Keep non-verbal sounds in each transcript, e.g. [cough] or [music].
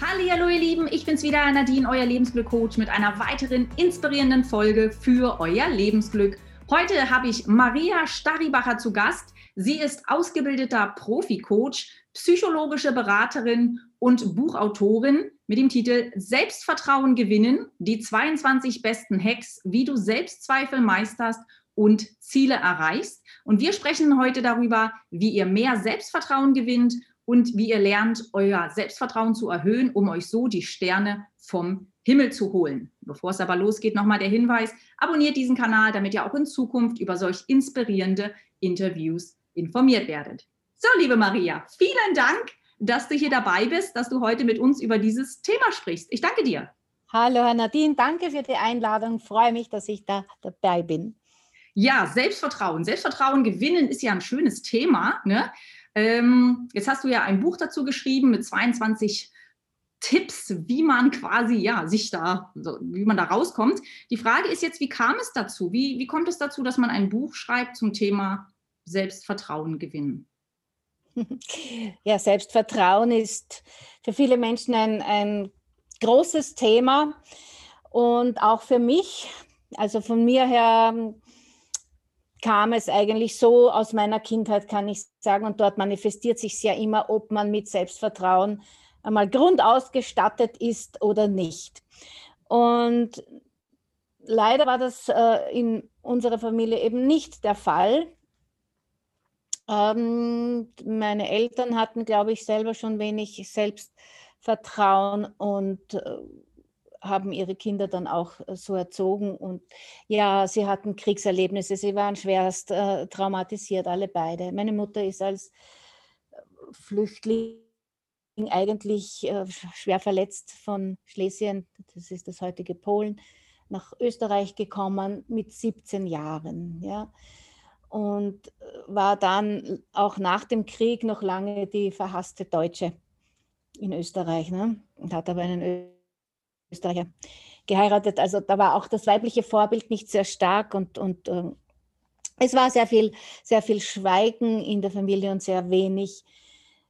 Hallo ihr Lieben, ich bin's wieder, Nadine, euer Lebensglück-Coach mit einer weiteren inspirierenden Folge für euer Lebensglück. Heute habe ich Maria Staribacher zu Gast. Sie ist ausgebildeter Profi-Coach, psychologische Beraterin und Buchautorin mit dem Titel Selbstvertrauen gewinnen, die 22 besten Hacks, wie du Selbstzweifel meisterst und Ziele erreichst. Und wir sprechen heute darüber, wie ihr mehr Selbstvertrauen gewinnt und wie ihr lernt, euer Selbstvertrauen zu erhöhen, um euch so die Sterne vom Himmel zu holen. Bevor es aber losgeht, nochmal der Hinweis, abonniert diesen Kanal, damit ihr auch in Zukunft über solch inspirierende Interviews informiert werdet. So, liebe Maria, vielen Dank, dass du hier dabei bist, dass du heute mit uns über dieses Thema sprichst. Ich danke dir. Hallo, Herr Nadine, danke für die Einladung. Freue mich, dass ich da dabei bin. Ja, Selbstvertrauen. Selbstvertrauen gewinnen ist ja ein schönes Thema. Ne? Ähm, jetzt hast du ja ein Buch dazu geschrieben mit 22 Tipps, wie man quasi ja sich da, wie man da rauskommt. Die Frage ist jetzt, wie kam es dazu? Wie, wie kommt es dazu, dass man ein Buch schreibt zum Thema Selbstvertrauen gewinnen? [laughs] Ja, Selbstvertrauen ist für viele Menschen ein, ein großes Thema und auch für mich. Also von mir her kam es eigentlich so aus meiner Kindheit, kann ich sagen. Und dort manifestiert sich ja immer, ob man mit Selbstvertrauen einmal grundausgestattet ist oder nicht. Und leider war das äh, in unserer Familie eben nicht der Fall. Ähm, meine Eltern hatten, glaube ich, selber schon wenig Selbstvertrauen und äh, haben ihre Kinder dann auch äh, so erzogen. Und ja, sie hatten Kriegserlebnisse, sie waren schwerst äh, traumatisiert, alle beide. Meine Mutter ist als äh, Flüchtling eigentlich äh, schwer verletzt von Schlesien, das ist das heutige Polen, nach Österreich gekommen mit 17 Jahren. Ja. Und äh, war dann auch nach dem Krieg noch lange die verhasste Deutsche in Österreich ne? und hat aber einen Österreicher geheiratet. Also da war auch das weibliche Vorbild nicht sehr stark und, und äh, es war sehr viel, sehr viel Schweigen in der Familie und sehr wenig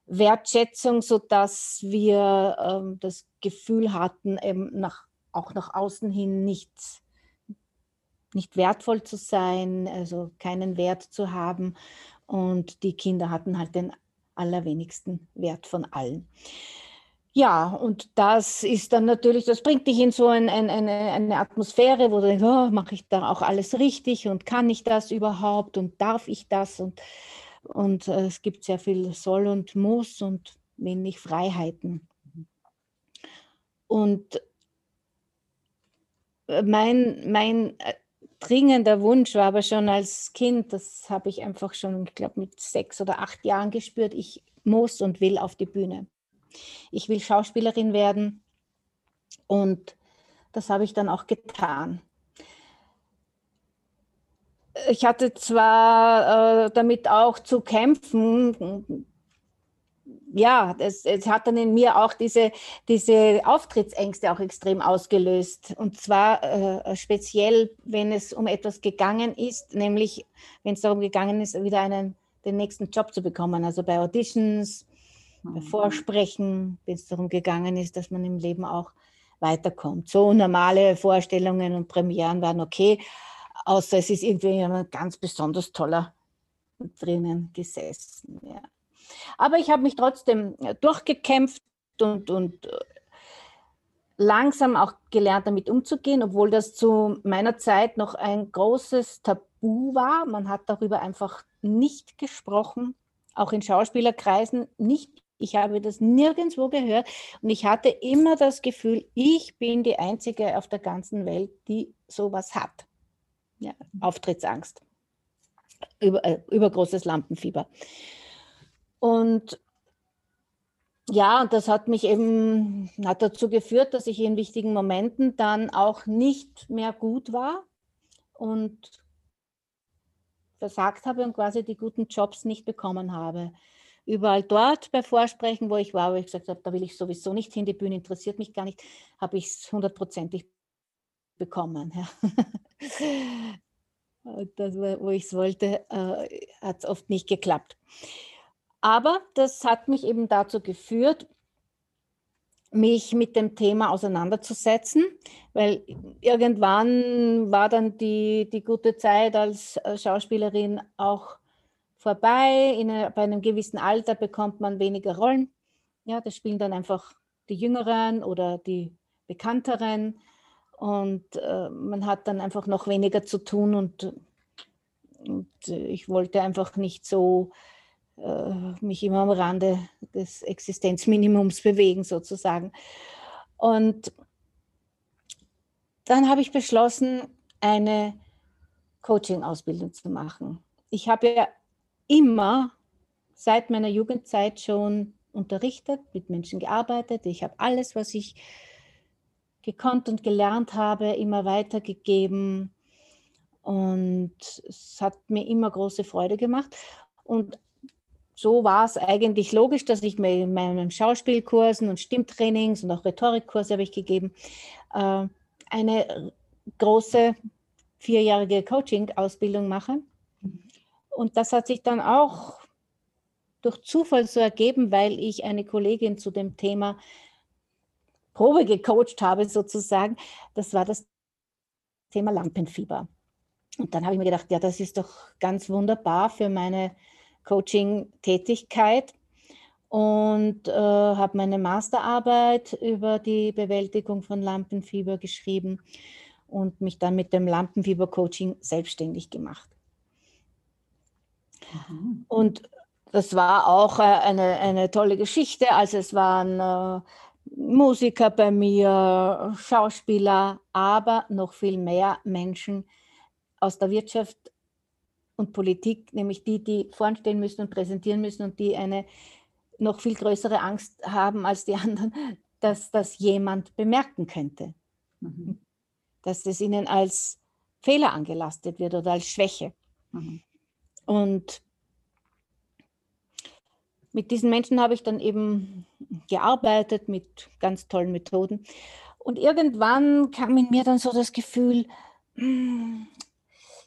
Wertschätzung, sodass wir ähm, das Gefühl hatten, eben nach, auch nach außen hin nicht, nicht wertvoll zu sein, also keinen Wert zu haben. Und die Kinder hatten halt den allerwenigsten Wert von allen. Ja, und das ist dann natürlich, das bringt dich in so ein, ein, eine, eine Atmosphäre, wo du denkst, oh, mache ich da auch alles richtig und kann ich das überhaupt und darf ich das? Und, und äh, es gibt sehr viel Soll und Muss und wenig Freiheiten. Und äh, mein, mein äh, dringender Wunsch war aber schon als Kind, das habe ich einfach schon, ich glaube, mit sechs oder acht Jahren gespürt, ich muss und will auf die Bühne ich will Schauspielerin werden. Und das habe ich dann auch getan. Ich hatte zwar äh, damit auch zu kämpfen, ja, es, es, hat dann in mir auch diese, diese Auftrittsängste auch extrem ausgelöst. Und zwar äh, speziell, wenn es um etwas gegangen ist, nämlich wenn es darum gegangen ist, wieder einen, den nächsten Job zu bekommen. Also bei Auditions. Vorsprechen, wenn es darum gegangen ist, dass man im Leben auch weiterkommt. So normale Vorstellungen und Premieren waren okay, außer es ist irgendwie ein ganz besonders toller drinnen gesessen. Ja. Aber ich habe mich trotzdem durchgekämpft und, und äh, langsam auch gelernt, damit umzugehen, obwohl das zu meiner Zeit noch ein großes Tabu war. Man hat darüber einfach nicht gesprochen, auch in Schauspielerkreisen nicht ich habe das nirgendwo gehört und ich hatte immer das Gefühl, ich bin die Einzige auf der ganzen Welt, die sowas hat. Ja, Auftrittsangst, über, äh, übergroßes Lampenfieber. Und ja, und das hat mich eben, hat dazu geführt, dass ich in wichtigen Momenten dann auch nicht mehr gut war und versagt habe und quasi die guten Jobs nicht bekommen habe überall dort bei Vorsprechen, wo ich war, wo ich gesagt habe, da will ich sowieso nicht hin, die Bühne interessiert mich gar nicht, habe ich es hundertprozentig bekommen. Ja. [laughs] das, wo ich es wollte, äh, hat es oft nicht geklappt. Aber das hat mich eben dazu geführt, mich mit dem Thema auseinanderzusetzen, weil irgendwann war dann die, die gute Zeit als äh, Schauspielerin auch vorbei. In, bei einem gewissen Alter bekommt man weniger Rollen. Ja, das spielen dann einfach die Jüngeren oder die Bekannteren und äh, man hat dann einfach noch weniger zu tun und, und ich wollte einfach nicht so äh, mich immer am Rande des Existenzminimums bewegen sozusagen. Und dann habe ich beschlossen, eine Coaching-Ausbildung zu machen. Ich habe ja immer seit meiner Jugendzeit schon unterrichtet, mit Menschen gearbeitet. Ich habe alles, was ich gekonnt und gelernt habe, immer weitergegeben. Und es hat mir immer große Freude gemacht. Und so war es eigentlich logisch, dass ich mir in meinen Schauspielkursen und Stimmtrainings und auch Rhetorikkurse habe ich gegeben, äh, eine große vierjährige Coaching-Ausbildung mache. Und das hat sich dann auch durch Zufall so ergeben, weil ich eine Kollegin zu dem Thema Probe gecoacht habe, sozusagen. Das war das Thema Lampenfieber. Und dann habe ich mir gedacht, ja, das ist doch ganz wunderbar für meine Coaching-Tätigkeit und äh, habe meine Masterarbeit über die Bewältigung von Lampenfieber geschrieben und mich dann mit dem Lampenfieber-Coaching selbstständig gemacht. Mhm. Und das war auch äh, eine, eine tolle Geschichte. Also es waren äh, Musiker bei mir, Schauspieler, aber noch viel mehr Menschen aus der Wirtschaft und Politik, nämlich die, die vorstehen müssen und präsentieren müssen und die eine noch viel größere Angst haben als die [laughs] anderen, dass das jemand bemerken könnte. Mhm. Dass es ihnen als Fehler angelastet wird oder als Schwäche. Mhm. Und mit diesen Menschen habe ich dann eben gearbeitet mit ganz tollen Methoden. Und irgendwann kam in mir dann so das Gefühl, hm,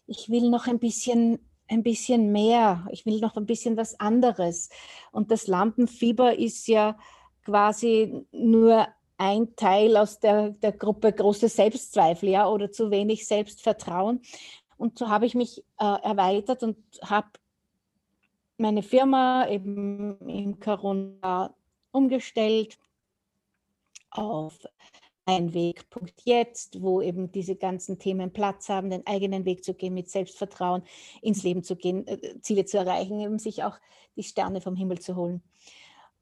ich will noch ein bisschen, ein bisschen mehr, ich will noch ein bisschen was anderes. Und das Lampenfieber ist ja quasi nur ein Teil aus der, der Gruppe große Selbstzweifel ja, oder zu wenig Selbstvertrauen. Und so habe ich mich äh, erweitert und habe meine Firma eben in Corona umgestellt auf ein Weg.jetzt, Jetzt, wo eben diese ganzen Themen Platz haben, den eigenen Weg zu gehen, mit Selbstvertrauen ins Leben zu gehen, äh, Ziele zu erreichen, eben sich auch die Sterne vom Himmel zu holen.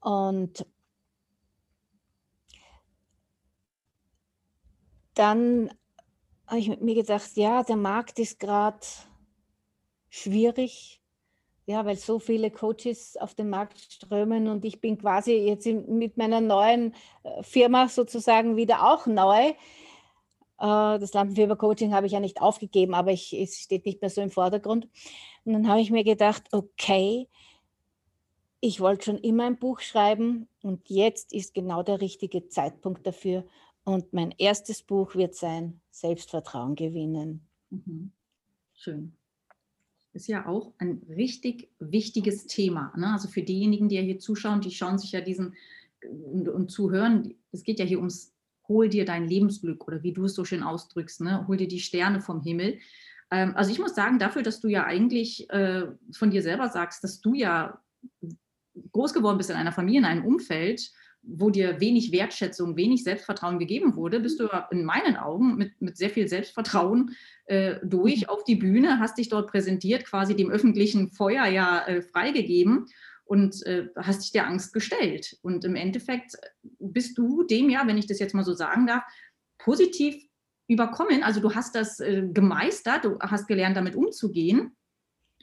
Und dann habe ich mir gedacht, ja, der Markt ist gerade schwierig, ja, weil so viele Coaches auf den Markt strömen und ich bin quasi jetzt mit meiner neuen äh, Firma sozusagen wieder auch neu. Äh, das Lampenfieber-Coaching habe ich ja nicht aufgegeben, aber ich, es steht nicht mehr so im Vordergrund. Und dann habe ich mir gedacht, okay, ich wollte schon immer ein Buch schreiben und jetzt ist genau der richtige Zeitpunkt dafür. Und mein erstes Buch wird sein Selbstvertrauen gewinnen. Mhm. Schön ist ja auch ein richtig wichtiges Thema. Ne? Also für diejenigen, die ja hier zuschauen, die schauen sich ja diesen und, und zuhören, es geht ja hier ums Hol dir dein Lebensglück oder wie du es so schön ausdrückst, ne? hol dir die Sterne vom Himmel. Ähm, also ich muss sagen, dafür, dass du ja eigentlich äh, von dir selber sagst, dass du ja groß geworden bist in einer Familie, in einem Umfeld, wo dir wenig Wertschätzung, wenig Selbstvertrauen gegeben wurde, bist du in meinen Augen mit, mit sehr viel Selbstvertrauen äh, durch auf die Bühne, hast dich dort präsentiert, quasi dem öffentlichen Feuer ja äh, freigegeben und äh, hast dich der Angst gestellt. Und im Endeffekt bist du dem ja, wenn ich das jetzt mal so sagen darf, positiv überkommen. Also du hast das äh, gemeistert, du hast gelernt, damit umzugehen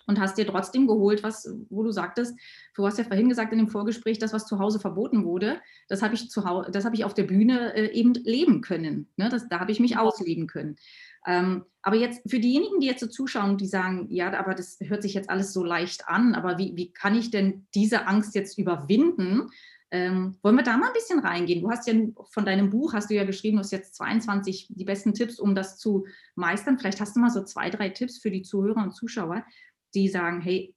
und hast dir trotzdem geholt, was, wo du sagtest, du hast ja vorhin gesagt in dem Vorgespräch, das, was zu Hause verboten wurde, das habe ich, zu Hause, das hab ich auf der Bühne äh, eben leben können. Ne? Das, da habe ich mich ausleben können. Ähm, aber jetzt für diejenigen, die jetzt so zuschauen, die sagen, ja, aber das hört sich jetzt alles so leicht an, aber wie, wie kann ich denn diese Angst jetzt überwinden? Ähm, wollen wir da mal ein bisschen reingehen? Du hast ja von deinem Buch, hast du ja geschrieben, du hast jetzt 22 die besten Tipps, um das zu meistern. Vielleicht hast du mal so zwei, drei Tipps für die Zuhörer und Zuschauer, die sagen, hey,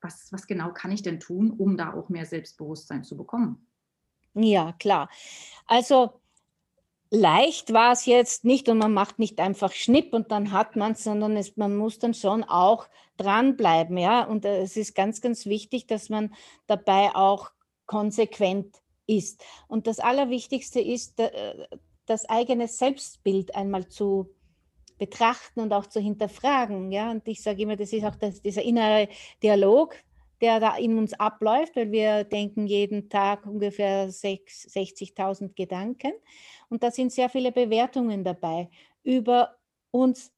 was, was genau kann ich denn tun, um da auch mehr Selbstbewusstsein zu bekommen? Ja, klar. Also leicht war es jetzt nicht und man macht nicht einfach Schnipp und dann hat man es, sondern man muss dann schon auch dranbleiben. Ja? Und äh, es ist ganz, ganz wichtig, dass man dabei auch konsequent ist. Und das Allerwichtigste ist, äh, das eigene Selbstbild einmal zu betrachten und auch zu hinterfragen. Ja? Und ich sage immer, das ist auch das, dieser innere Dialog, der da in uns abläuft, weil wir denken jeden Tag ungefähr 60.000 Gedanken. Und da sind sehr viele Bewertungen dabei über uns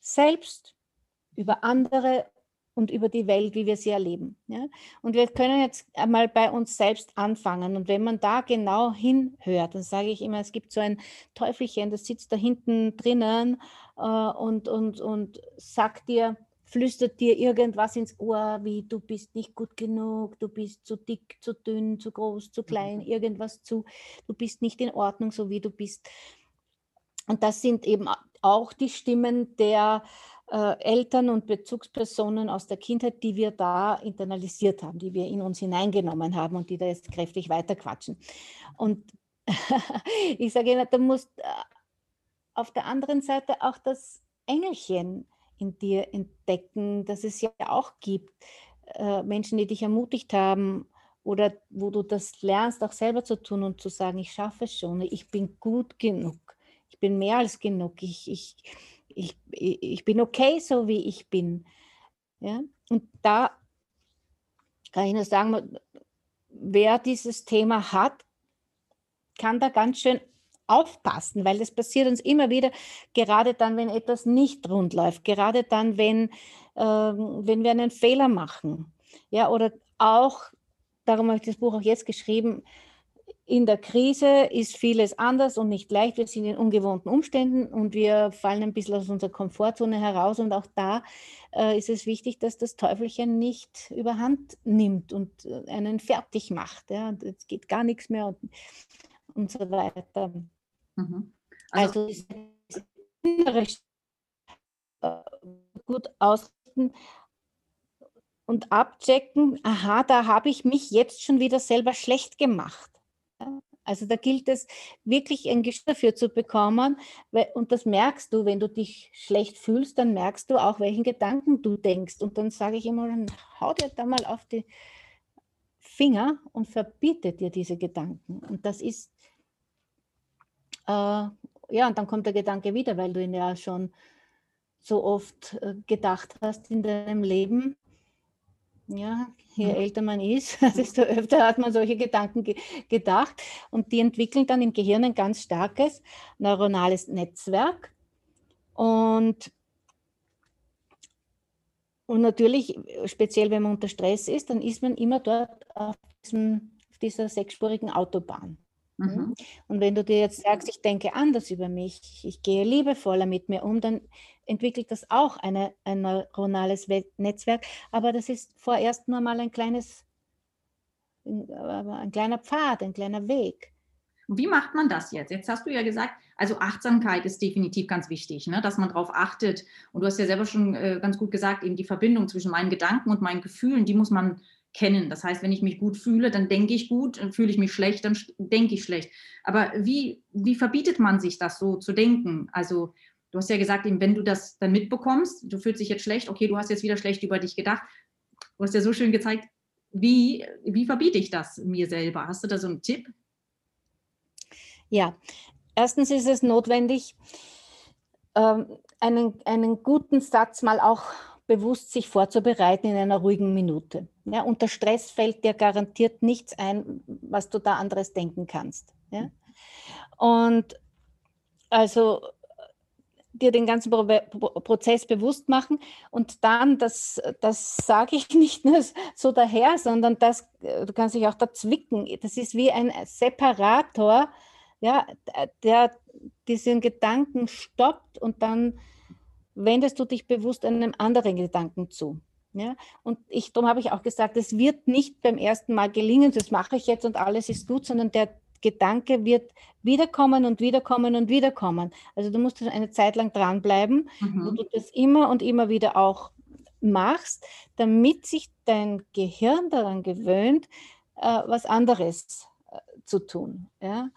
selbst, über andere und über die Welt, wie wir sie erleben. Ja? Und wir können jetzt einmal bei uns selbst anfangen. Und wenn man da genau hinhört, dann sage ich immer, es gibt so ein Teufelchen, das sitzt da hinten drinnen äh, und, und, und sagt dir, flüstert dir irgendwas ins Ohr, wie du bist nicht gut genug, du bist zu dick, zu dünn, zu groß, zu klein, mhm. irgendwas zu, du bist nicht in Ordnung, so wie du bist. Und das sind eben auch die Stimmen der äh, Eltern und Bezugspersonen aus der Kindheit, die wir da internalisiert haben, die wir in uns hineingenommen haben und die da jetzt kräftig weiterquatschen. Und [laughs] ich sage Ihnen, du musst äh, auf der anderen Seite auch das Engelchen in dir entdecken, dass es ja auch gibt. Äh, Menschen, die dich ermutigt haben oder wo du das lernst, auch selber zu tun und zu sagen, ich schaffe es schon, ich bin gut genug, ich bin mehr als genug, ich, ich, ich, ich bin okay, so wie ich bin. Ja? Und da kann ich nur sagen, wer dieses Thema hat, kann da ganz schön aufpassen, weil das passiert uns immer wieder, gerade dann, wenn etwas nicht rund läuft, gerade dann, wenn, äh, wenn wir einen Fehler machen. Ja, oder auch, darum habe ich das Buch auch jetzt geschrieben, in der Krise ist vieles anders und nicht leicht. Wir sind in ungewohnten Umständen und wir fallen ein bisschen aus unserer Komfortzone heraus. Und auch da äh, ist es wichtig, dass das Teufelchen nicht überhand nimmt und äh, einen fertig macht. Ja. Es geht gar nichts mehr und, und so weiter. Mhm. Also, also innere äh, gut ausrichten und abchecken, aha, da habe ich mich jetzt schon wieder selber schlecht gemacht. Also da gilt es wirklich ein Gespür dafür zu bekommen. Und das merkst du, wenn du dich schlecht fühlst, dann merkst du auch, welchen Gedanken du denkst. Und dann sage ich immer, dann hau dir da mal auf die Finger und verbiete dir diese Gedanken. Und das ist äh, ja, und dann kommt der Gedanke wieder, weil du ihn ja schon so oft äh, gedacht hast in deinem Leben. Ja, je mhm. älter man ist, [laughs] desto öfter hat man solche Gedanken ge gedacht. Und die entwickeln dann im Gehirn ein ganz starkes neuronales Netzwerk. Und, und natürlich, speziell wenn man unter Stress ist, dann ist man immer dort auf, diesem, auf dieser sechsspurigen Autobahn. Mhm. Und wenn du dir jetzt sagst, ich denke anders über mich, ich gehe liebevoller mit mir um, dann entwickelt das auch eine, ein neuronales Netzwerk. Aber das ist vorerst nur mal ein kleines, ein kleiner Pfad, ein kleiner Weg. Wie macht man das jetzt? Jetzt hast du ja gesagt, also Achtsamkeit ist definitiv ganz wichtig, ne? dass man darauf achtet. Und du hast ja selber schon äh, ganz gut gesagt, eben die Verbindung zwischen meinen Gedanken und meinen Gefühlen, die muss man kennen. Das heißt, wenn ich mich gut fühle, dann denke ich gut, dann fühle ich mich schlecht, dann denke ich schlecht. Aber wie, wie verbietet man sich das so zu denken? Also du hast ja gesagt, wenn du das dann mitbekommst, du fühlst dich jetzt schlecht, okay, du hast jetzt wieder schlecht über dich gedacht. Du hast ja so schön gezeigt, wie, wie verbiete ich das mir selber? Hast du da so einen Tipp? Ja, erstens ist es notwendig, ähm, einen, einen guten Satz mal auch bewusst sich vorzubereiten in einer ruhigen Minute. Ja, unter Stress fällt dir garantiert nichts ein, was du da anderes denken kannst. Ja? Und also dir den ganzen Pro Prozess bewusst machen und dann, das, das sage ich [laughs] nicht nur so daher, sondern das, du kannst dich auch da zwicken. Das ist wie ein Separator, ja, der diesen Gedanken stoppt und dann wendest du dich bewusst einem anderen Gedanken zu. Ja? Und ich, darum habe ich auch gesagt, es wird nicht beim ersten Mal gelingen, das mache ich jetzt und alles ist gut, sondern der Gedanke wird wiederkommen und wiederkommen und wiederkommen. Also du musst eine Zeit lang dranbleiben, mhm. wo du das immer und immer wieder auch machst, damit sich dein Gehirn daran gewöhnt, äh, was anderes äh, zu tun. Ja.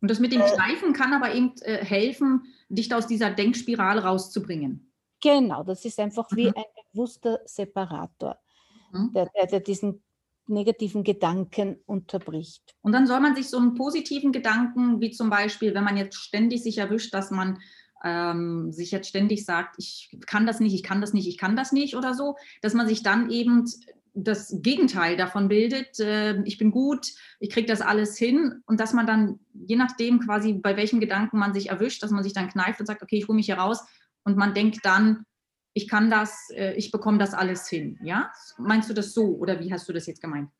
Und das mit dem Kneifen kann aber eben äh, helfen, dich aus dieser Denkspirale rauszubringen. Genau, das ist einfach mhm. wie ein bewusster Separator, mhm. der, der, der diesen negativen Gedanken unterbricht. Und dann soll man sich so einen positiven Gedanken, wie zum Beispiel, wenn man jetzt ständig sich erwischt, dass man ähm, sich jetzt ständig sagt, ich kann das nicht, ich kann das nicht, ich kann das nicht oder so, dass man sich dann eben das Gegenteil davon bildet, äh, ich bin gut, ich kriege das alles hin und dass man dann, je nachdem quasi, bei welchem Gedanken man sich erwischt, dass man sich dann kneift und sagt, okay, ich hole mich hier raus und man denkt dann, ich kann das, äh, ich bekomme das alles hin. Ja? Meinst du das so oder wie hast du das jetzt gemeint?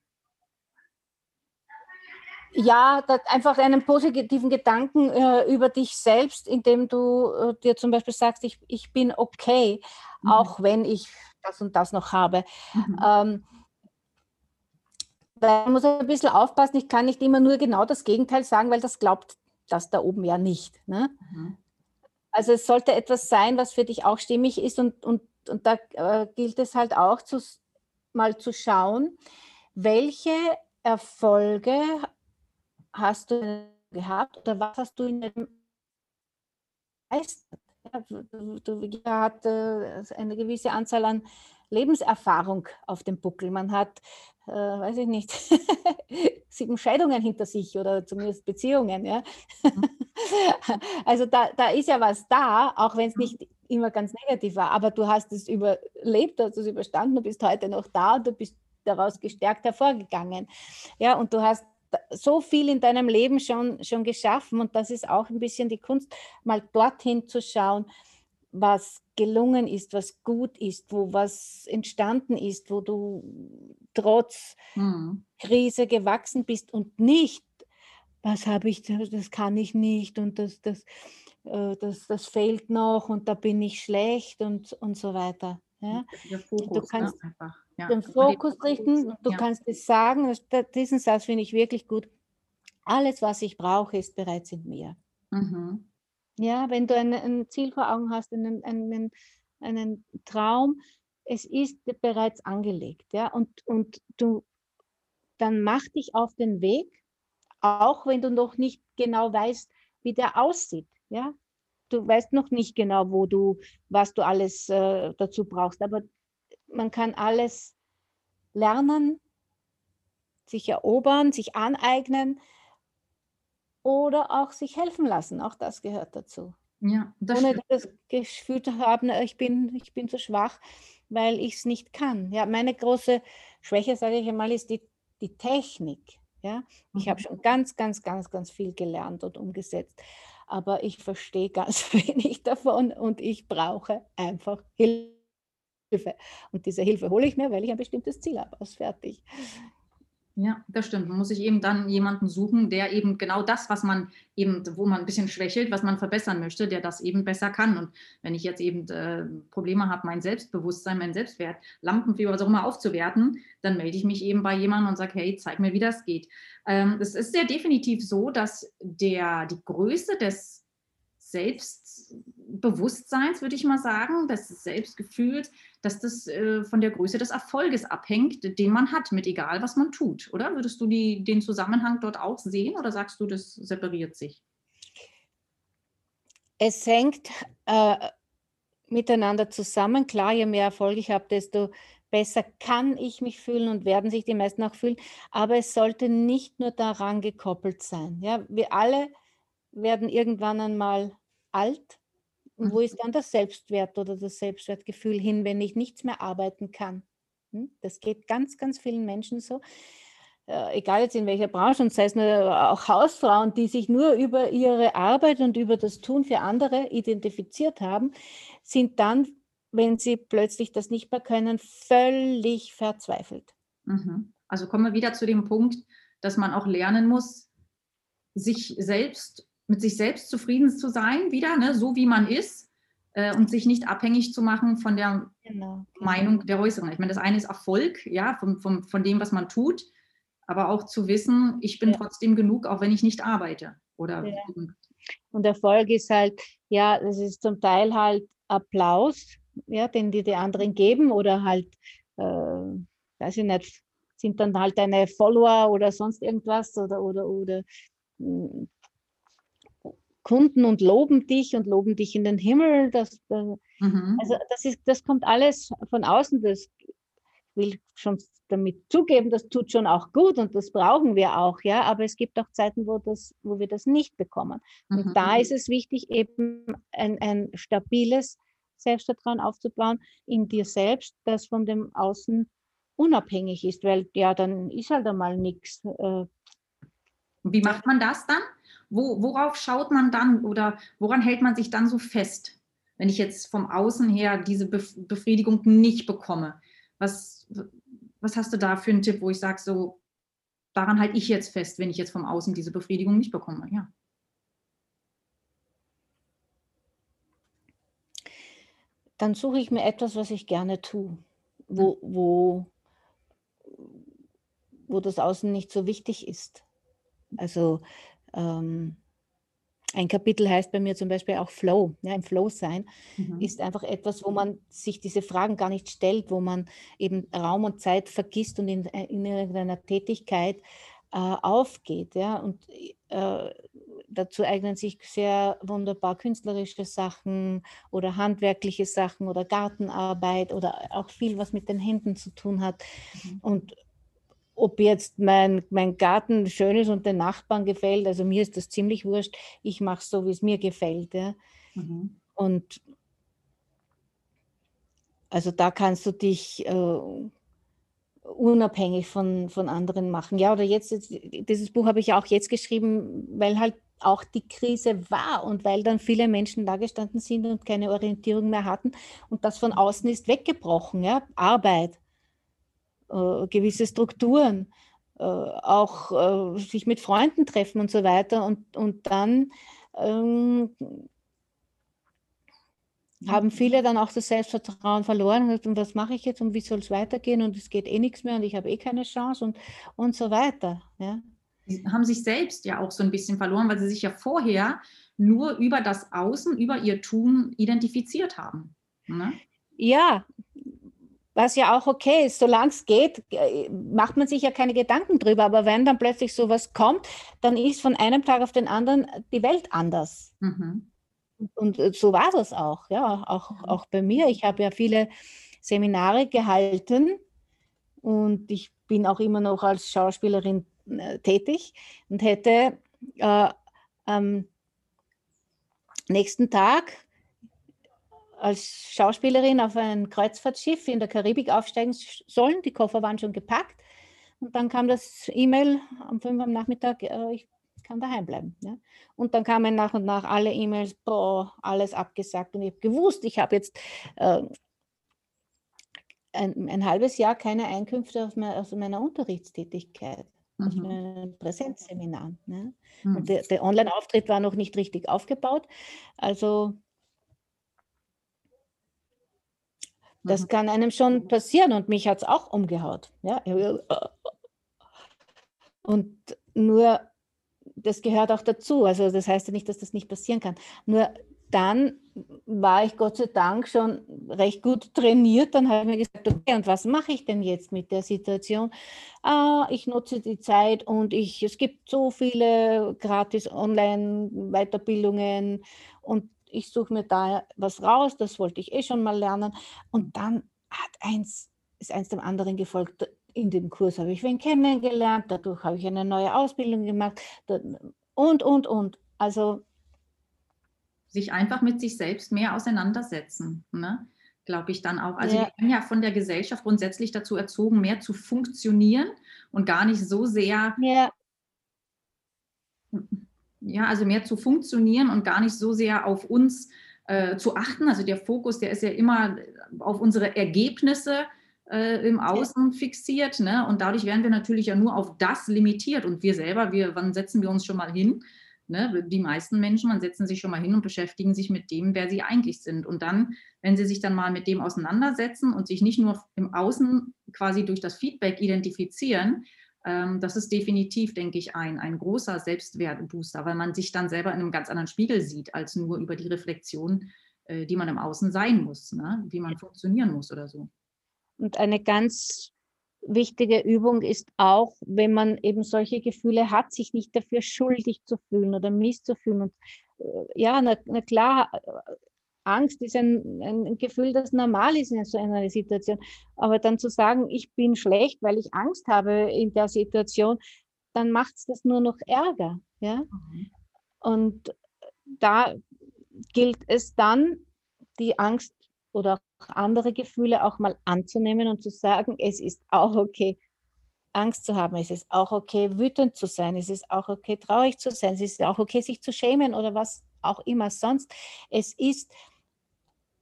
Ja, einfach einen positiven Gedanken äh, über dich selbst, indem du äh, dir zum Beispiel sagst, ich, ich bin okay, mhm. auch wenn ich das und das noch habe. Mhm. Ähm, man muss ein bisschen aufpassen, ich kann nicht immer nur genau das Gegenteil sagen, weil das glaubt das da oben ja nicht. Ne? Mhm. Also es sollte etwas sein, was für dich auch stimmig ist und, und, und da äh, gilt es halt auch zu, mal zu schauen, welche Erfolge hast du gehabt oder was hast du in dem du, hat äh, eine gewisse Anzahl an Lebenserfahrung auf dem Buckel. Man hat, äh, weiß ich nicht, [laughs] sieben Scheidungen hinter sich oder zumindest Beziehungen. Ja? Mhm. [laughs] Also da, da ist ja was da, auch wenn es mhm. nicht immer ganz negativ war, aber du hast es überlebt, du hast es überstanden, du bist heute noch da und du bist daraus gestärkt hervorgegangen. Ja, und du hast so viel in deinem Leben schon, schon geschaffen und das ist auch ein bisschen die Kunst, mal dorthin zu schauen, was gelungen ist, was gut ist, wo was entstanden ist, wo du trotz mhm. Krise gewachsen bist und nicht, was habe ich, das kann ich nicht und das, das, äh, das, das fehlt noch und da bin ich schlecht und, und so weiter. Ja? Fokus, du kannst ne? ja. den Fokus richten, du ja. kannst es sagen, diesen Satz finde ich wirklich gut. Alles, was ich brauche, ist bereits in mir. Mhm. Ja, wenn du ein, ein Ziel vor Augen hast, einen, einen, einen Traum, es ist bereits angelegt, ja, und, und du, dann mach dich auf den Weg, auch wenn du noch nicht genau weißt, wie der aussieht, ja. Du weißt noch nicht genau, wo du, was du alles äh, dazu brauchst, aber man kann alles lernen, sich erobern, sich aneignen oder auch sich helfen lassen. Auch das gehört dazu. Ja, das Ohne das Gefühl zu haben, ich bin, ich bin zu schwach, weil ich es nicht kann. Ja, meine große Schwäche, sage ich einmal, ist die, die Technik. Ja, ich mhm. habe schon ganz, ganz, ganz, ganz viel gelernt und umgesetzt, aber ich verstehe ganz [laughs] wenig davon und ich brauche einfach Hilfe. Und diese Hilfe hole ich mir, weil ich ein bestimmtes Ziel habe. Aus fertig. Ja, das stimmt. Man muss sich eben dann jemanden suchen, der eben genau das, was man eben, wo man ein bisschen schwächelt, was man verbessern möchte, der das eben besser kann. Und wenn ich jetzt eben äh, Probleme habe, mein Selbstbewusstsein, mein Selbstwert, Lampenfieber, was auch immer aufzuwerten, dann melde ich mich eben bei jemandem und sage, hey, zeig mir, wie das geht. Ähm, es ist sehr definitiv so, dass der, die Größe des Selbstbewusstseins, würde ich mal sagen, des Selbstgefühls, dass das äh, von der Größe des Erfolges abhängt, den man hat, mit egal, was man tut, oder? Würdest du die, den Zusammenhang dort auch sehen oder sagst du, das separiert sich? Es hängt äh, miteinander zusammen. Klar, je mehr Erfolg ich habe, desto besser kann ich mich fühlen und werden sich die meisten auch fühlen. Aber es sollte nicht nur daran gekoppelt sein. Ja, wir alle werden irgendwann einmal alt. Und wo ist dann das Selbstwert oder das Selbstwertgefühl hin, wenn ich nichts mehr arbeiten kann? Hm? Das geht ganz, ganz vielen Menschen so. Äh, egal jetzt in welcher Branche, und sei es nur auch Hausfrauen, die sich nur über ihre Arbeit und über das Tun für andere identifiziert haben, sind dann, wenn sie plötzlich das nicht mehr können, völlig verzweifelt. Mhm. Also kommen wir wieder zu dem Punkt, dass man auch lernen muss, sich selbst mit sich selbst zufrieden zu sein, wieder, ne, so wie man ist äh, und sich nicht abhängig zu machen von der genau. Meinung der Äußeren. Ich meine, das eine ist Erfolg, ja, vom, vom, von dem, was man tut, aber auch zu wissen, ich bin ja. trotzdem genug, auch wenn ich nicht arbeite. Oder ja. Und Erfolg ist halt, ja, das ist zum Teil halt Applaus, ja, den die die anderen geben oder halt, äh, weiß ich nicht, sind dann halt deine Follower oder sonst irgendwas oder, oder, oder hm, Kunden und loben dich und loben dich in den Himmel. Das, äh, mhm. Also das, ist, das kommt alles von außen. Das will schon damit zugeben, das tut schon auch gut und das brauchen wir auch, ja. Aber es gibt auch Zeiten, wo, das, wo wir das nicht bekommen. Und mhm. da ist es wichtig, eben ein, ein stabiles Selbstvertrauen aufzubauen in dir selbst, das von dem Außen unabhängig ist, weil ja, dann ist halt einmal nichts. Äh. Wie macht man das dann? Wo, worauf schaut man dann oder woran hält man sich dann so fest, wenn ich jetzt vom Außen her diese Befriedigung nicht bekomme? Was, was hast du da für einen Tipp, wo ich sage, so daran halte ich jetzt fest, wenn ich jetzt vom Außen diese Befriedigung nicht bekomme? Ja. Dann suche ich mir etwas, was ich gerne tue, wo, wo, wo das Außen nicht so wichtig ist. Also ähm, ein Kapitel heißt bei mir zum Beispiel auch Flow. Ja, Im Flow sein mhm. ist einfach etwas, wo man sich diese Fragen gar nicht stellt, wo man eben Raum und Zeit vergisst und in, äh, in irgendeiner Tätigkeit äh, aufgeht. Ja? Und äh, dazu eignen sich sehr wunderbar künstlerische Sachen oder handwerkliche Sachen oder Gartenarbeit oder auch viel, was mit den Händen zu tun hat. Mhm. Und ob jetzt mein, mein Garten schön ist und den Nachbarn gefällt, also mir ist das ziemlich wurscht. Ich mache es so, wie es mir gefällt. Ja. Mhm. Und also da kannst du dich äh, unabhängig von, von anderen machen. Ja, oder jetzt, jetzt dieses Buch habe ich auch jetzt geschrieben, weil halt auch die Krise war und weil dann viele Menschen da gestanden sind und keine Orientierung mehr hatten und das von außen ist weggebrochen, ja, Arbeit äh, gewisse Strukturen, äh, auch äh, sich mit Freunden treffen und so weiter. Und, und dann ähm, haben viele dann auch das Selbstvertrauen verloren und was mache ich jetzt und wie soll es weitergehen und es geht eh nichts mehr und ich habe eh keine Chance und, und so weiter. Ja. Sie haben sich selbst ja auch so ein bisschen verloren, weil sie sich ja vorher nur über das Außen, über ihr Tun identifiziert haben. Ne? Ja, was ja auch okay ist, solange es geht, äh, macht man sich ja keine Gedanken drüber. Aber wenn dann plötzlich sowas kommt, dann ist von einem Tag auf den anderen die Welt anders. Mhm. Und äh, so war das auch, ja, auch, auch bei mir. Ich habe ja viele Seminare gehalten und ich bin auch immer noch als Schauspielerin äh, tätig und hätte äh, am nächsten Tag als Schauspielerin auf ein Kreuzfahrtschiff in der Karibik aufsteigen sollen. Die Koffer waren schon gepackt. Und dann kam das E-Mail um 5 Uhr am Nachmittag, äh, ich kann daheim bleiben. Ja? Und dann kamen nach und nach alle E-Mails, boah, alles abgesagt. Und ich habe gewusst, ich habe jetzt äh, ein, ein, halbes Jahr keine Einkünfte aus, me aus meiner Unterrichtstätigkeit, mhm. aus meinen Präsenzseminaren. Ne? Mhm. Und der, der Online-Auftritt war noch nicht richtig aufgebaut. Also Das mhm. kann einem schon passieren und mich hat es auch umgehaut. Ja? Und nur, das gehört auch dazu. Also das heißt ja nicht, dass das nicht passieren kann. Nur dann war ich Gott sei Dank schon recht gut trainiert. Dann habe ich mir gesagt, okay, und was mache ich denn jetzt mit der Situation? Ah, ich nutze die Zeit und ich, es gibt so viele gratis Online-Weiterbildungen und ich suche mir da was raus, das wollte ich eh schon mal lernen. Und dann hat eins, ist eins dem anderen gefolgt. In dem Kurs habe ich wen kennengelernt, dadurch habe ich eine neue Ausbildung gemacht und, und, und. Also sich einfach mit sich selbst mehr auseinandersetzen, ne? glaube ich dann auch. Also ja. wir werden ja von der Gesellschaft grundsätzlich dazu erzogen, mehr zu funktionieren und gar nicht so sehr ja ja, also mehr zu funktionieren und gar nicht so sehr auf uns äh, zu achten. Also der Fokus, der ist ja immer auf unsere Ergebnisse äh, im Außen fixiert. Ne? Und dadurch werden wir natürlich ja nur auf das limitiert. Und wir selber, wir, wann setzen wir uns schon mal hin? Ne? Die meisten Menschen, man setzen sich schon mal hin und beschäftigen sich mit dem, wer sie eigentlich sind. Und dann, wenn sie sich dann mal mit dem auseinandersetzen und sich nicht nur im Außen quasi durch das Feedback identifizieren, das ist definitiv, denke ich, ein, ein großer Selbstwertbooster, weil man sich dann selber in einem ganz anderen Spiegel sieht, als nur über die Reflexion, äh, die man im Außen sein muss, ne? wie man funktionieren muss oder so. Und eine ganz wichtige Übung ist auch, wenn man eben solche Gefühle hat, sich nicht dafür schuldig zu fühlen oder misszufühlen. Und äh, ja, na, na klar, Angst ist ein, ein, Gefühl, das normal ist in so einer Situation. Aber dann zu sagen, ich bin schlecht, weil ich Angst habe in der Situation, dann macht es das nur noch Ärger. Ja? Mhm. Und da gilt es dann, die Angst oder auch andere Gefühle auch mal anzunehmen und zu sagen, es ist auch okay, Angst zu haben, es ist auch okay, wütend zu sein, es ist auch okay, traurig zu sein, es ist auch okay, sich zu schämen oder was auch immer sonst. Es ist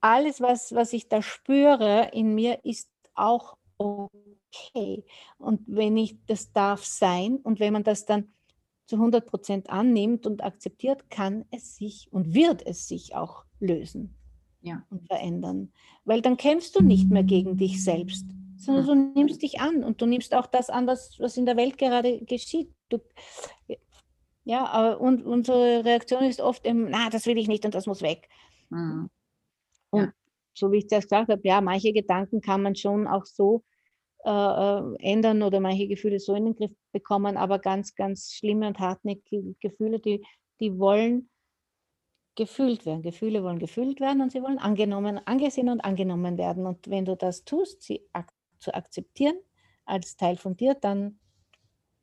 alles, was, was ich da spüre in mir, ist auch okay. Und wenn ich, das darf sein und wenn man das dann zu 100 Prozent annimmt und akzeptiert, kann es sich und wird es sich auch lösen ja. und verändern. Weil dann kämpfst du nicht mehr gegen dich selbst, sondern du nimmst dich an und du nimmst auch das an, was, was in der Welt gerade geschieht. Du, ja, und unsere Reaktion ist oft, im, na, das will ich nicht und das muss weg. Mhm. Und ja. so wie ich das gesagt habe, ja, manche Gedanken kann man schon auch so äh, äh, ändern oder manche Gefühle so in den Griff bekommen, aber ganz, ganz schlimme und hartnäckige Gefühle, die, die wollen gefühlt werden. Gefühle wollen gefühlt werden und sie wollen angenommen, angesehen und angenommen werden. Und wenn du das tust, sie ak zu akzeptieren als Teil von dir, dann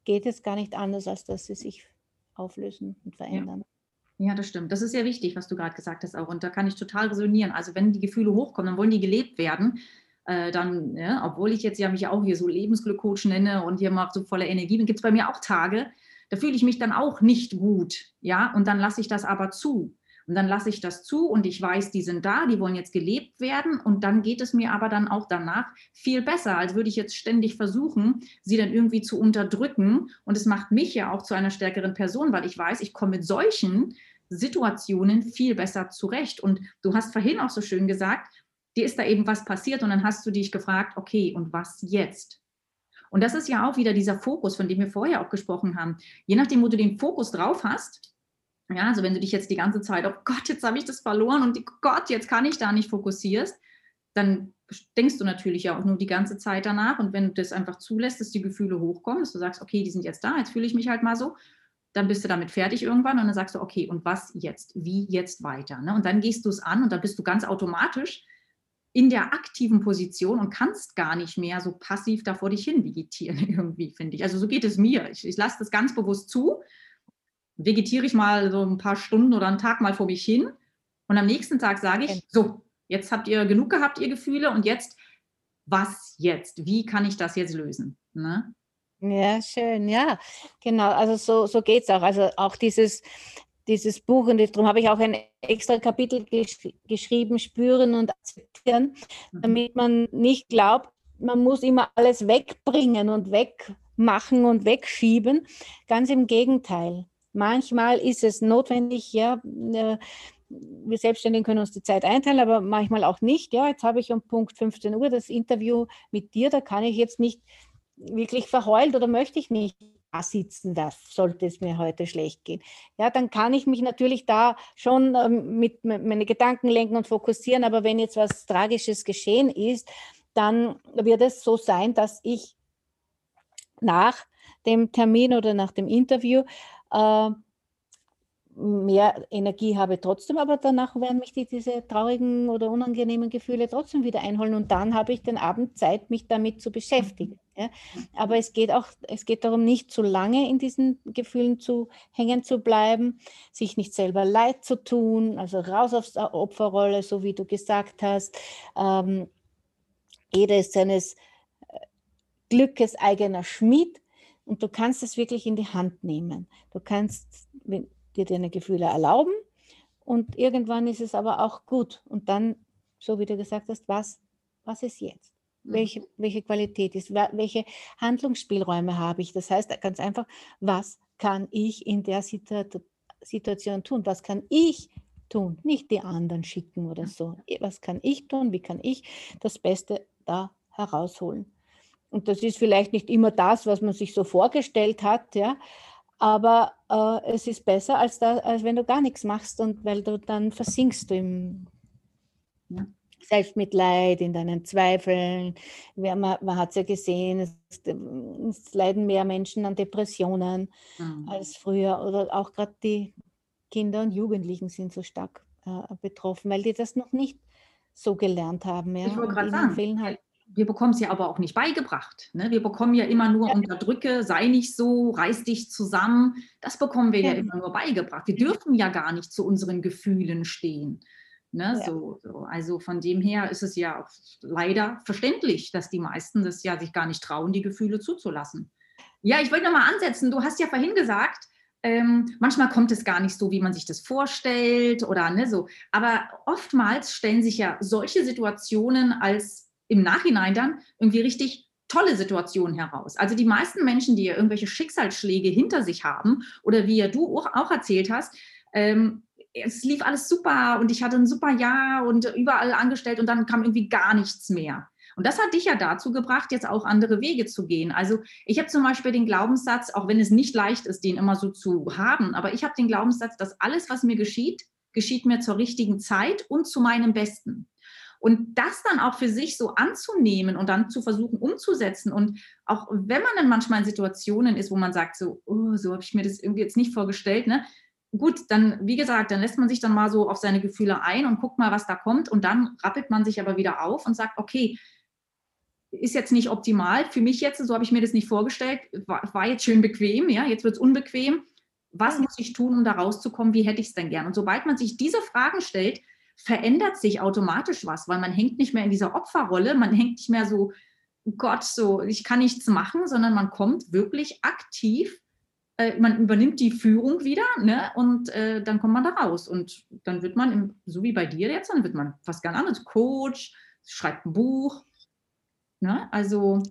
geht es gar nicht anders, als dass sie sich auflösen und verändern. Ja. Ja, das stimmt. Das ist sehr wichtig, was du gerade gesagt hast auch. Und da kann ich total resonieren. Also wenn die Gefühle hochkommen, dann wollen die gelebt werden. Äh, dann, ja, obwohl ich jetzt ja mich auch hier so Lebensglückcoach nenne und hier mal so voller Energie bin, gibt es bei mir auch Tage, da fühle ich mich dann auch nicht gut. Ja, und dann lasse ich das aber zu. Und dann lasse ich das zu und ich weiß, die sind da, die wollen jetzt gelebt werden. Und dann geht es mir aber dann auch danach viel besser, als würde ich jetzt ständig versuchen, sie dann irgendwie zu unterdrücken. Und es macht mich ja auch zu einer stärkeren Person, weil ich weiß, ich komme mit solchen Situationen viel besser zurecht. Und du hast vorhin auch so schön gesagt, dir ist da eben was passiert und dann hast du dich gefragt, okay, und was jetzt? Und das ist ja auch wieder dieser Fokus, von dem wir vorher auch gesprochen haben. Je nachdem, wo du den Fokus drauf hast, ja, also wenn du dich jetzt die ganze Zeit, oh Gott, jetzt habe ich das verloren und oh Gott, jetzt kann ich da nicht fokussierst, dann denkst du natürlich ja auch nur die ganze Zeit danach. Und wenn du das einfach zulässt, dass die Gefühle hochkommen, dass du sagst, okay, die sind jetzt da, jetzt fühle ich mich halt mal so, dann bist du damit fertig irgendwann und dann sagst du, okay, und was jetzt? Wie jetzt weiter? Ne? Und dann gehst du es an und dann bist du ganz automatisch in der aktiven Position und kannst gar nicht mehr so passiv da vor dich hin vegetieren [laughs] irgendwie, finde ich. Also so geht es mir. Ich, ich lasse das ganz bewusst zu vegetiere ich mal so ein paar Stunden oder einen Tag mal vor mich hin und am nächsten Tag sage ich, so, jetzt habt ihr genug gehabt, ihr Gefühle und jetzt, was jetzt? Wie kann ich das jetzt lösen? Ne? Ja, schön, ja, genau. Also so, so geht es auch. Also auch dieses, dieses Buch, und darum habe ich auch ein extra Kapitel gesch geschrieben, Spüren und Akzeptieren, mhm. damit man nicht glaubt, man muss immer alles wegbringen und wegmachen und wegschieben. Ganz im Gegenteil. Manchmal ist es notwendig, ja, äh, wir Selbstständigen können uns die Zeit einteilen, aber manchmal auch nicht. Ja, jetzt habe ich um Punkt 15 Uhr das Interview mit dir, da kann ich jetzt nicht wirklich verheult oder möchte ich nicht sitzen, da sollte es mir heute schlecht gehen. Ja, dann kann ich mich natürlich da schon ähm, mit meine Gedanken lenken und fokussieren, aber wenn jetzt was Tragisches geschehen ist, dann wird es so sein, dass ich nach dem Termin oder nach dem Interview mehr Energie habe trotzdem, aber danach werden mich die, diese traurigen oder unangenehmen Gefühle trotzdem wieder einholen und dann habe ich den Abend Zeit, mich damit zu beschäftigen. Ja? Aber es geht auch, es geht darum, nicht zu lange in diesen Gefühlen zu hängen zu bleiben, sich nicht selber leid zu tun, also raus aus der Opferrolle, so wie du gesagt hast. Ähm, jeder ist seines äh, Glückes eigener Schmied und du kannst es wirklich in die Hand nehmen. Du kannst dir deine Gefühle erlauben und irgendwann ist es aber auch gut. Und dann, so wie du gesagt hast, was, was ist jetzt? Mhm. Welche, welche Qualität ist, welche Handlungsspielräume habe ich? Das heißt ganz einfach, was kann ich in der Situation tun? Was kann ich tun? Nicht die anderen schicken oder so. Was kann ich tun? Wie kann ich das Beste da herausholen? Und das ist vielleicht nicht immer das, was man sich so vorgestellt hat, ja. Aber äh, es ist besser, als, da, als wenn du gar nichts machst und weil du dann versinkst du im, ja. Selbstmitleid, in deinen Zweifeln. Man, man hat es ja gesehen, es, es, leiden mehr Menschen an Depressionen mhm. als früher. Oder auch gerade die Kinder und Jugendlichen sind so stark äh, betroffen, weil die das noch nicht so gelernt haben. Ja? Ich wollte gerade sagen, halt wir bekommen es ja aber auch nicht beigebracht. Ne? Wir bekommen ja immer nur unterdrücke, sei nicht so, reiß dich zusammen. Das bekommen wir ja, ja immer nur beigebracht. Wir dürfen ja gar nicht zu unseren Gefühlen stehen. Ne, ja. so, so, Also von dem her ist es ja leider verständlich, dass die meisten das ja sich gar nicht trauen, die Gefühle zuzulassen. Ja, ich wollte nochmal ansetzen. Du hast ja vorhin gesagt, ähm, manchmal kommt es gar nicht so, wie man sich das vorstellt oder ne, so. Aber oftmals stellen sich ja solche Situationen als im Nachhinein dann irgendwie richtig tolle Situationen heraus. Also die meisten Menschen, die ja irgendwelche Schicksalsschläge hinter sich haben oder wie ja du auch erzählt hast, ähm, es lief alles super und ich hatte ein super Jahr und überall angestellt und dann kam irgendwie gar nichts mehr. Und das hat dich ja dazu gebracht, jetzt auch andere Wege zu gehen. Also ich habe zum Beispiel den Glaubenssatz, auch wenn es nicht leicht ist, den immer so zu haben, aber ich habe den Glaubenssatz, dass alles, was mir geschieht, geschieht mir zur richtigen Zeit und zu meinem Besten. Und das dann auch für sich so anzunehmen und dann zu versuchen umzusetzen. Und auch wenn man dann manchmal in Situationen ist, wo man sagt, so, oh, so habe ich mir das irgendwie jetzt nicht vorgestellt, ne? gut, dann, wie gesagt, dann lässt man sich dann mal so auf seine Gefühle ein und guckt mal, was da kommt. Und dann rappelt man sich aber wieder auf und sagt, okay, ist jetzt nicht optimal für mich jetzt, so habe ich mir das nicht vorgestellt, war, war jetzt schön bequem, ja, jetzt wird es unbequem. Was muss ich tun, um da rauszukommen? Wie hätte ich es denn gern? Und sobald man sich diese Fragen stellt, verändert sich automatisch was, weil man hängt nicht mehr in dieser Opferrolle, man hängt nicht mehr so, Gott, so, ich kann nichts machen, sondern man kommt wirklich aktiv äh, man übernimmt die Führung wieder ne? und äh, dann kommt man da raus. Und dann wird man, im, so wie bei dir jetzt, dann wird man was ganz anderes, Coach, schreibt ein Buch. Ne? Also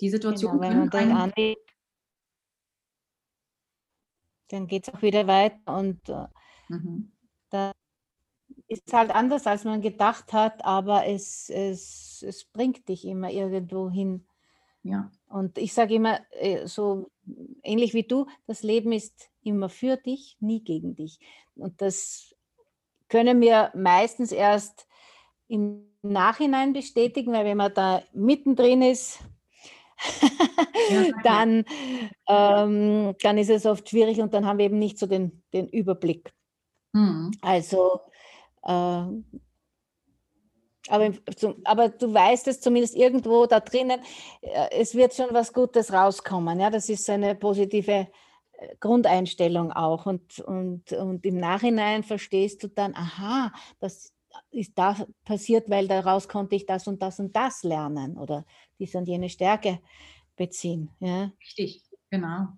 die Situation genau, wenn man einen, dann geht es auch wieder weiter und äh, mhm. da ist halt anders, als man gedacht hat, aber es, es, es bringt dich immer irgendwo hin. Ja. Und ich sage immer, äh, so ähnlich wie du, das Leben ist immer für dich, nie gegen dich. Und das können wir meistens erst im Nachhinein bestätigen, weil wenn man da mittendrin ist, [laughs] dann, ähm, dann ist es oft schwierig und dann haben wir eben nicht so den, den Überblick. Mhm. Also äh, aber, aber, du weißt es zumindest irgendwo da drinnen, äh, es wird schon was Gutes rauskommen. Ja, das ist eine positive äh, Grundeinstellung auch. Und, und, und im Nachhinein verstehst du dann, aha, das ist da passiert, weil daraus konnte ich das und das und das lernen oder diese und jene Stärke beziehen. Ja. Richtig, genau.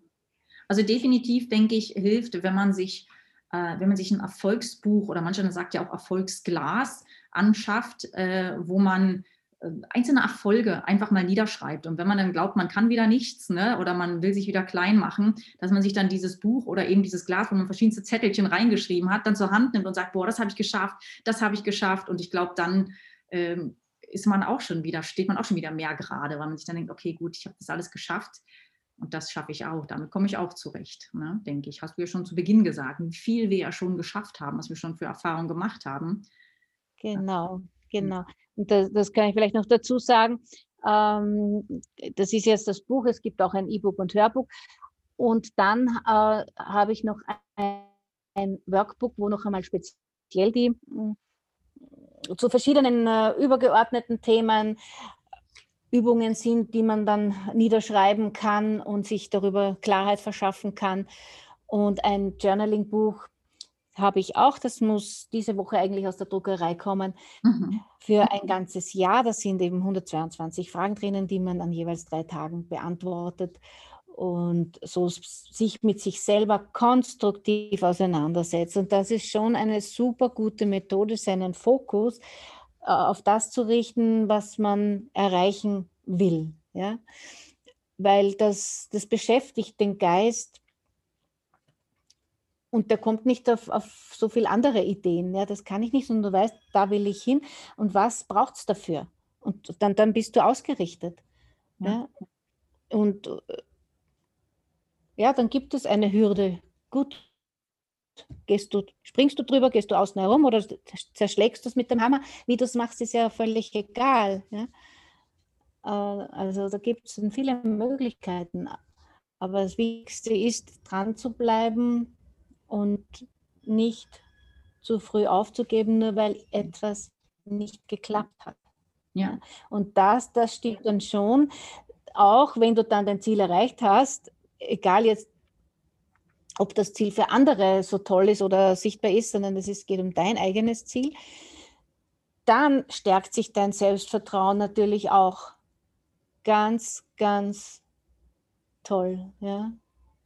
Also definitiv denke ich, hilft, wenn man sich, wenn man sich ein Erfolgsbuch oder manchmal sagt ja auch Erfolgsglas anschafft, äh, wo man äh, einzelne Erfolge einfach mal niederschreibt. Und wenn man dann glaubt, man kann wieder nichts ne, oder man will sich wieder klein machen, dass man sich dann dieses Buch oder eben dieses Glas, wo man verschiedenste Zettelchen reingeschrieben hat, dann zur Hand nimmt und sagt, boah, das habe ich geschafft, das habe ich geschafft. Und ich glaube, dann ähm, ist man auch schon wieder, steht man auch schon wieder mehr gerade, weil man sich dann denkt, okay, gut, ich habe das alles geschafft. Und das schaffe ich auch. Damit komme ich auch zurecht, ne, denke ich. Hast du ja schon zu Beginn gesagt, wie viel wir ja schon geschafft haben, was wir schon für Erfahrungen gemacht haben. Genau, genau. Und das, das kann ich vielleicht noch dazu sagen. Ähm, das ist jetzt das Buch, es gibt auch ein E-Book und Hörbuch. Und dann äh, habe ich noch ein, ein, Workbook, wo noch einmal speziell die äh, zu verschiedenen äh, übergeordneten Themen Übungen sind, die man dann niederschreiben kann und sich darüber Klarheit verschaffen kann. Und ein Journaling-Buch, habe ich auch. Das muss diese Woche eigentlich aus der Druckerei kommen. Mhm. Für ein ganzes Jahr. Da sind eben 122 Fragen drinnen, die man an jeweils drei Tagen beantwortet und so sich mit sich selber konstruktiv auseinandersetzt. Und das ist schon eine super gute Methode, seinen Fokus auf das zu richten, was man erreichen will. Ja? Weil das, das beschäftigt den Geist und der kommt nicht auf, auf so viele andere Ideen. Ja, das kann ich nicht, sondern du weißt, da will ich hin und was braucht es dafür? Und dann, dann bist du ausgerichtet. Ja. ja. Und äh, ja, dann gibt es eine Hürde. Gut, gehst du, springst du drüber, gehst du außen herum oder zerschlägst du es mit dem Hammer? Wie du es machst, ist ja völlig egal. Ja? Äh, also da gibt es viele Möglichkeiten. Aber das Wichtigste ist, dran zu bleiben und nicht zu früh aufzugeben, nur weil etwas nicht geklappt hat. Ja. Und das, das stimmt dann schon, auch wenn du dann dein Ziel erreicht hast, egal jetzt, ob das Ziel für andere so toll ist oder sichtbar ist, sondern es geht um dein eigenes Ziel, dann stärkt sich dein Selbstvertrauen natürlich auch ganz, ganz toll. Ja?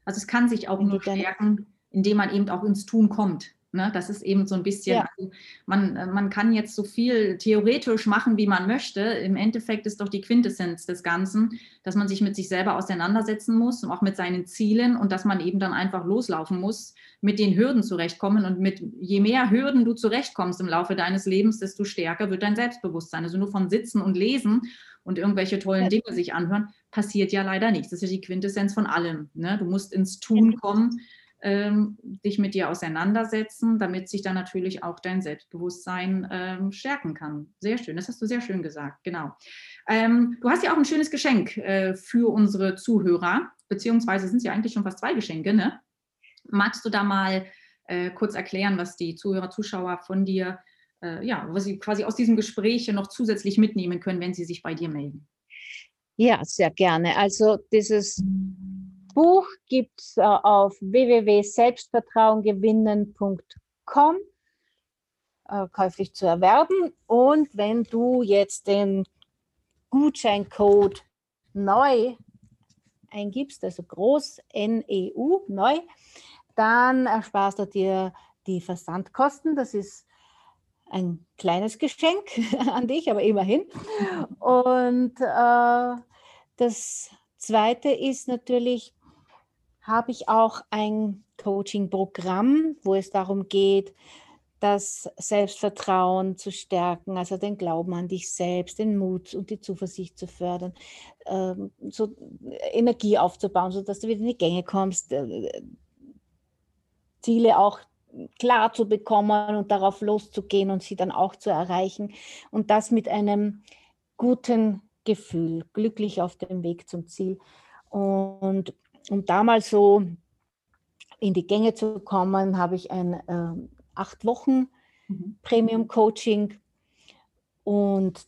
Also es kann sich auch wenn nur stärken, indem man eben auch ins Tun kommt. Ne? Das ist eben so ein bisschen, ja. also man, äh, man kann jetzt so viel theoretisch machen, wie man möchte. Im Endeffekt ist doch die Quintessenz des Ganzen, dass man sich mit sich selber auseinandersetzen muss und auch mit seinen Zielen und dass man eben dann einfach loslaufen muss, mit den Hürden zurechtkommen. Und mit je mehr Hürden du zurechtkommst im Laufe deines Lebens, desto stärker wird dein Selbstbewusstsein. Also nur von Sitzen und Lesen und irgendwelche tollen Dinge sich anhören, passiert ja leider nichts. Das ist ja die Quintessenz von allem. Ne? Du musst ins Tun kommen ähm, dich mit dir auseinandersetzen, damit sich dann natürlich auch dein Selbstbewusstsein ähm, stärken kann. Sehr schön, das hast du sehr schön gesagt, genau. Ähm, du hast ja auch ein schönes Geschenk äh, für unsere Zuhörer, beziehungsweise sind es ja eigentlich schon fast zwei Geschenke, ne? Magst du da mal äh, kurz erklären, was die Zuhörer, Zuschauer von dir, äh, ja, was sie quasi aus diesem Gespräch noch zusätzlich mitnehmen können, wenn sie sich bei dir melden? Ja, sehr gerne. Also dieses Buch gibt es äh, auf www.selbstvertrauengewinnen.com äh, käuflich zu erwerben. Und wenn du jetzt den Gutscheincode neu eingibst, also groß NEU neu, dann ersparst du dir die Versandkosten. Das ist ein kleines Geschenk [laughs] an dich, aber immerhin. Und äh, das Zweite ist natürlich, habe ich auch ein Coaching-Programm, wo es darum geht, das Selbstvertrauen zu stärken, also den Glauben an dich selbst, den Mut und die Zuversicht zu fördern, ähm, so Energie aufzubauen, sodass du wieder in die Gänge kommst, äh, Ziele auch klar zu bekommen und darauf loszugehen und sie dann auch zu erreichen. Und das mit einem guten Gefühl, glücklich auf dem Weg zum Ziel. Und um da mal so in die Gänge zu kommen, habe ich ein äh, acht Wochen mhm. Premium Coaching und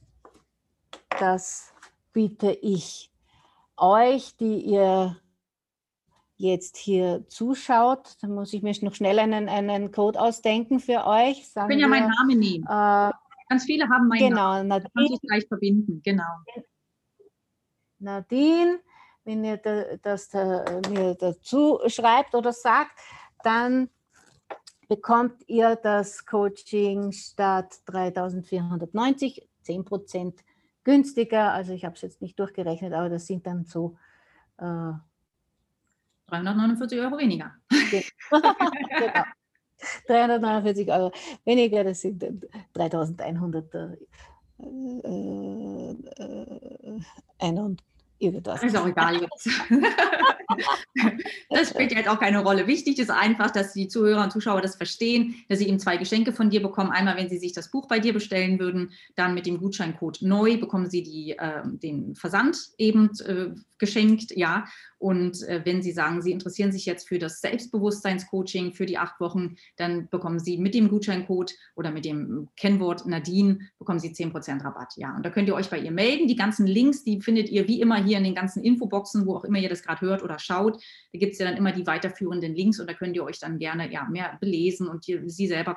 das biete ich euch, die ihr jetzt hier zuschaut. Da muss ich mir noch schnell einen, einen Code ausdenken für euch. Sagen ich kann ja meinen Namen nehmen. Äh, Ganz viele haben meinen genau, Namen. Nadine, kann sich gleich verbinden. Genau. Nadine wenn ihr das mir dazu schreibt oder sagt, dann bekommt ihr das Coaching statt 3490, 10 Prozent günstiger. Also ich habe es jetzt nicht durchgerechnet, aber das sind dann so äh, 349 Euro weniger. [laughs] genau. 349 Euro weniger, das sind 3100 äh, äh, äh, irgendwas. Ist auch egal jetzt. [laughs] das spielt jetzt auch keine Rolle. Wichtig ist einfach, dass die Zuhörer und Zuschauer das verstehen, dass sie eben zwei Geschenke von dir bekommen. Einmal, wenn sie sich das Buch bei dir bestellen würden, dann mit dem Gutscheincode neu bekommen sie die, äh, den Versand eben äh, geschenkt, ja. Und äh, wenn Sie sagen, Sie interessieren sich jetzt für das Selbstbewusstseinscoaching für die acht Wochen, dann bekommen Sie mit dem Gutscheincode oder mit dem Kennwort Nadine, bekommen Sie 10% Rabatt. Ja, und da könnt ihr euch bei ihr melden. Die ganzen Links, die findet ihr wie immer hier in den ganzen Infoboxen, wo auch immer ihr das gerade hört oder schaut. Da gibt es ja dann immer die weiterführenden Links und da könnt ihr euch dann gerne ja, mehr belesen und die, Sie selber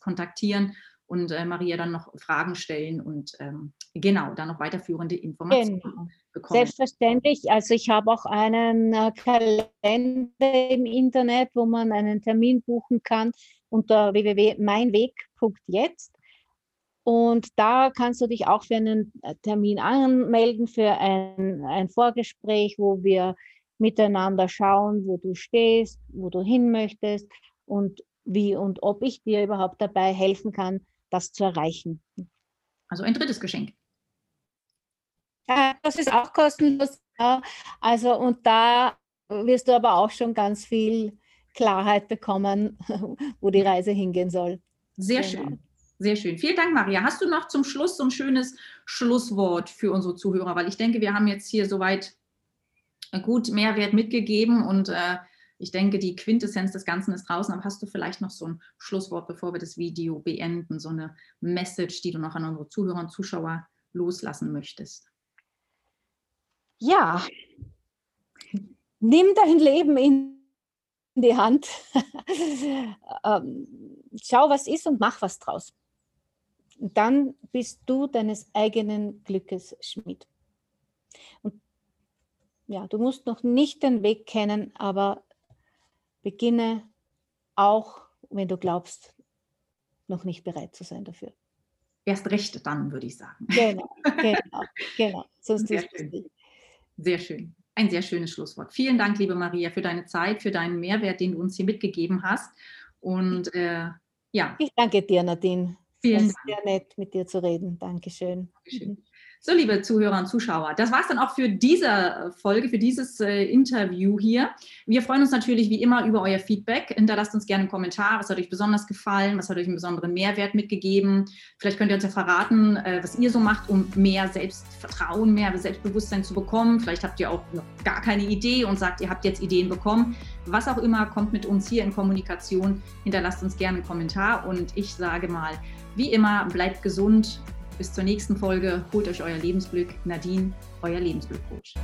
kontaktieren und äh, Maria dann noch Fragen stellen und ähm, genau, dann noch weiterführende Informationen genau. bekommen. Selbstverständlich. Also ich habe auch einen äh, Kalender im Internet, wo man einen Termin buchen kann unter www.meinweg.jetzt. Und da kannst du dich auch für einen äh, Termin anmelden, für ein, ein Vorgespräch, wo wir miteinander schauen, wo du stehst, wo du hin möchtest und wie und ob ich dir überhaupt dabei helfen kann, das zu erreichen. Also ein drittes Geschenk. Ja, das ist auch kostenlos. Ja. Also und da wirst du aber auch schon ganz viel Klarheit bekommen, [laughs] wo die Reise hingehen soll. Sehr genau. schön. Sehr schön. Vielen Dank, Maria. Hast du noch zum Schluss so ein schönes Schlusswort für unsere Zuhörer? Weil ich denke, wir haben jetzt hier soweit gut Mehrwert mitgegeben und äh, ich denke, die Quintessenz des Ganzen ist draußen. Aber hast du vielleicht noch so ein Schlusswort, bevor wir das Video beenden, so eine Message, die du noch an unsere Zuhörer und Zuschauer loslassen möchtest? Ja, nimm dein Leben in die Hand. [laughs] Ähm, schau, was ist und mach was draus. Dann bist du deines eigenen Glückes Schmied. Und ja, du musst noch nicht den Weg kennen, aber beginne auch, wenn du glaubst, noch nicht bereit zu sein dafür. Erst recht dann, würde ich sagen. Genau, genau, genau. So Sehr schön. Sehr schön. Ein sehr schönes Schlusswort. Vielen Dank, liebe Maria, für deine Zeit, für deinen Mehrwert, den du uns hier mitgegeben hast. Und äh, ja. Ich danke dir, Nadine. Vielen Dank. Sehr nett, mit dir zu reden. Dankeschön. Dankeschön. So, liebe Zuhörer und Zuschauer, das war es dann auch für diese äh, Folge, für dieses äh, Interview hier. Wir freuen uns natürlich wie immer über euer Feedback. Hinterlasst uns gerne einen Kommentar. Was hat euch besonders gefallen? Was hat euch einen besonderen Mehrwert mitgegeben? Vielleicht könnt ihr uns ja verraten, äh, was ihr so macht, um mehr Selbstvertrauen, mehr Selbstbewusstsein zu bekommen. Vielleicht habt ihr auch noch gar keine Idee und sagt, ihr habt jetzt Ideen bekommen. Was auch immer, kommt mit uns hier in Kommunikation. Hinterlasst uns gerne einen Kommentar und ich sage mal, wie immer, bleibt gesund bis zur nächsten Folge. Holt euch euer Lebensglück. Nadine, euer Lebensglückcoach.